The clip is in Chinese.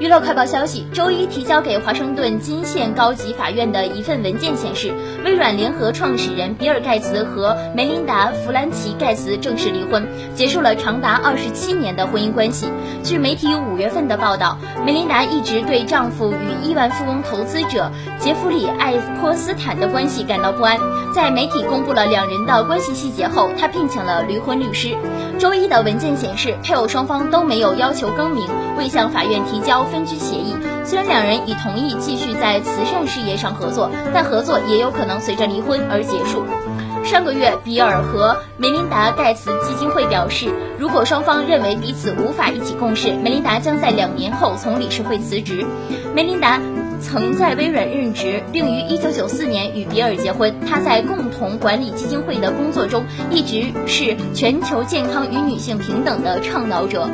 娱乐快报消息：周一提交给华盛顿金县高级法院的一份文件显示，微软联合创始人比尔·盖茨和梅琳达·弗兰奇·盖茨正式离婚，结束了长达二十七年的婚姻关系。据媒体五月份的报道，梅琳达一直对丈夫与亿万富翁投资者杰弗里·艾泼斯坦的关系感到不安。在媒体公布了两人的关系细节后，她聘请了离婚律师。周一的文件显示，配偶双方都没有要求更名，未向法院提交。分居协议，虽然两人已同意继续在慈善事业上合作，但合作也有可能随着离婚而结束。上个月，比尔和梅琳达·盖茨基金会表示，如果双方认为彼此无法一起共事，梅琳达将在两年后从理事会辞职。梅琳达曾在微软任职，并于1994年与比尔结婚。她在共同管理基金会的工作中，一直是全球健康与女性平等的倡导者。